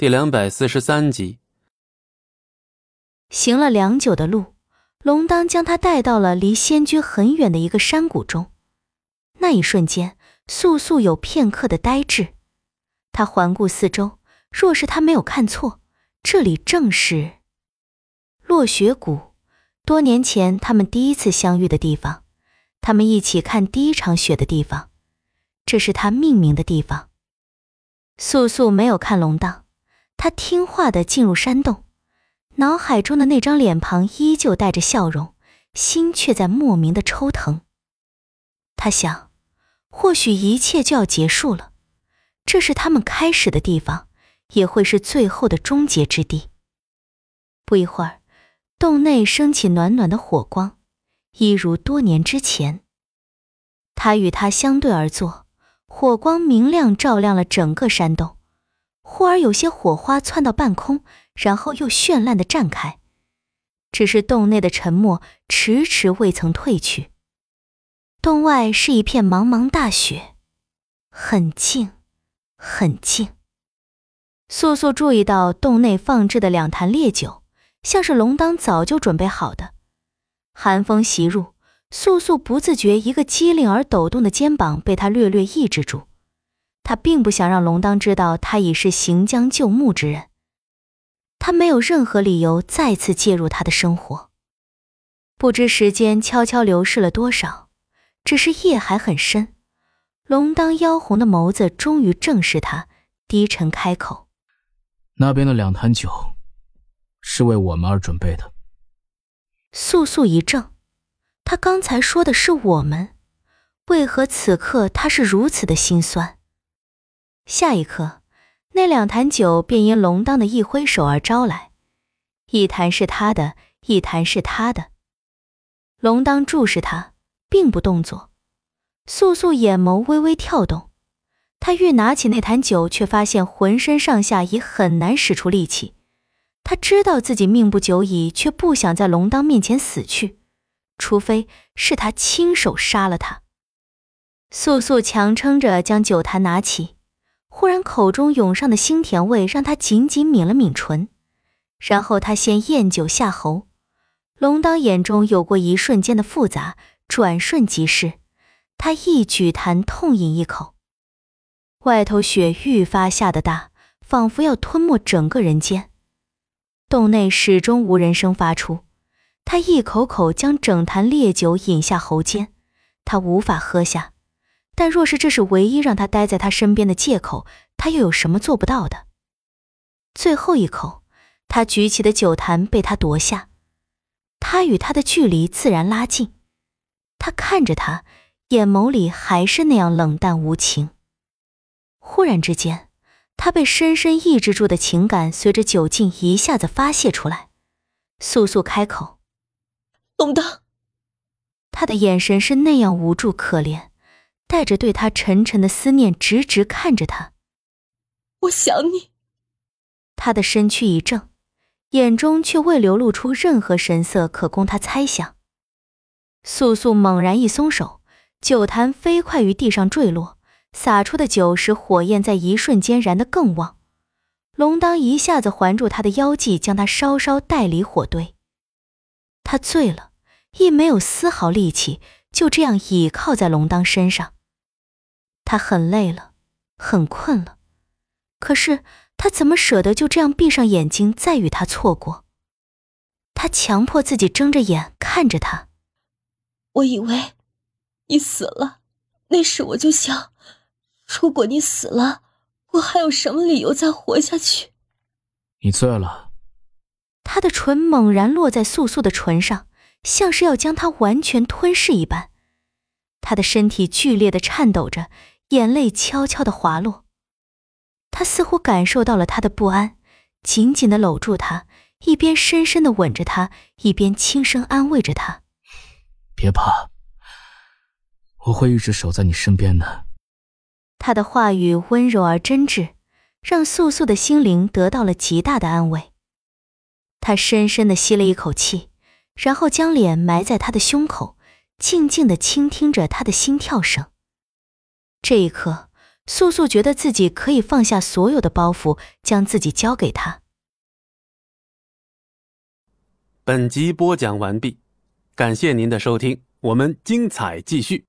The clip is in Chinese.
第两百四十三集。行了良久的路，龙当将他带到了离仙居很远的一个山谷中。那一瞬间，素素有片刻的呆滞。他环顾四周，若是他没有看错，这里正是落雪谷，多年前他们第一次相遇的地方，他们一起看第一场雪的地方，这是他命名的地方。素素没有看龙当。他听话的进入山洞，脑海中的那张脸庞依旧带着笑容，心却在莫名的抽疼。他想，或许一切就要结束了，这是他们开始的地方，也会是最后的终结之地。不一会儿，洞内升起暖暖的火光，一如多年之前。他与他相对而坐，火光明亮，照亮了整个山洞。忽而有些火花窜到半空，然后又绚烂的绽开。只是洞内的沉默迟迟未曾褪去。洞外是一片茫茫大雪，很静，很静。素素注意到洞内放置的两坛烈酒，像是龙当早就准备好的。寒风袭入，素素不自觉，一个机灵而抖动的肩膀被他略略抑制住。他并不想让龙当知道他已是行将就木之人，他没有任何理由再次介入他的生活。不知时间悄悄流逝了多少，只是夜还很深。龙当妖红的眸子终于正视他，低沉开口：“那边的两坛酒，是为我们而准备的。”素素一怔，他刚才说的是我们，为何此刻他是如此的心酸？下一刻，那两坛酒便因龙当的一挥手而招来，一坛是他的，一坛是他的。龙当注视他，并不动作。素素眼眸微微跳动，他欲拿起那坛酒，却发现浑身上下已很难使出力气。他知道自己命不久矣，却不想在龙当面前死去，除非是他亲手杀了他。素素强撑着将酒坛拿起。忽然，口中涌上的腥甜味让他紧紧抿了抿唇，然后他先咽酒下喉。龙当眼中有过一瞬间的复杂，转瞬即逝。他一举坛，痛饮一口。外头雪愈发下得大，仿佛要吞没整个人间。洞内始终无人声发出。他一口口将整坛烈酒饮下喉间，他无法喝下。但若是这是唯一让他待在他身边的借口，他又有什么做不到的？最后一口，他举起的酒坛被他夺下，他与他的距离自然拉近。他看着他，眼眸里还是那样冷淡无情。忽然之间，他被深深抑制住的情感随着酒劲一下子发泄出来，速速开口：“龙当。”他的眼神是那样无助可怜。带着对他沉沉的思念，直直看着他。我想你。他的身躯一怔，眼中却未流露出任何神色可供他猜想。素素猛然一松手，酒坛飞快于地上坠落，洒出的酒使火焰在一瞬间燃得更旺。龙当一下子环住他的腰际，将他稍稍带离火堆。他醉了，亦没有丝毫力气，就这样倚靠在龙当身上。他很累了，很困了，可是他怎么舍得就这样闭上眼睛再与他错过？他强迫自己睁着眼看着他。我以为你死了，那时我就想，如果你死了，我还有什么理由再活下去？你醉了。他的唇猛然落在素素的唇上，像是要将她完全吞噬一般。他的身体剧烈的颤抖着。眼泪悄悄的滑落，他似乎感受到了他的不安，紧紧的搂住他，一边深深的吻着他，一边轻声安慰着他：“别怕，我会一直守在你身边的。”他的话语温柔而真挚，让素素的心灵得到了极大的安慰。他深深的吸了一口气，然后将脸埋在他的胸口，静静的倾听着他的心跳声。这一刻，素素觉得自己可以放下所有的包袱，将自己交给他。本集播讲完毕，感谢您的收听，我们精彩继续。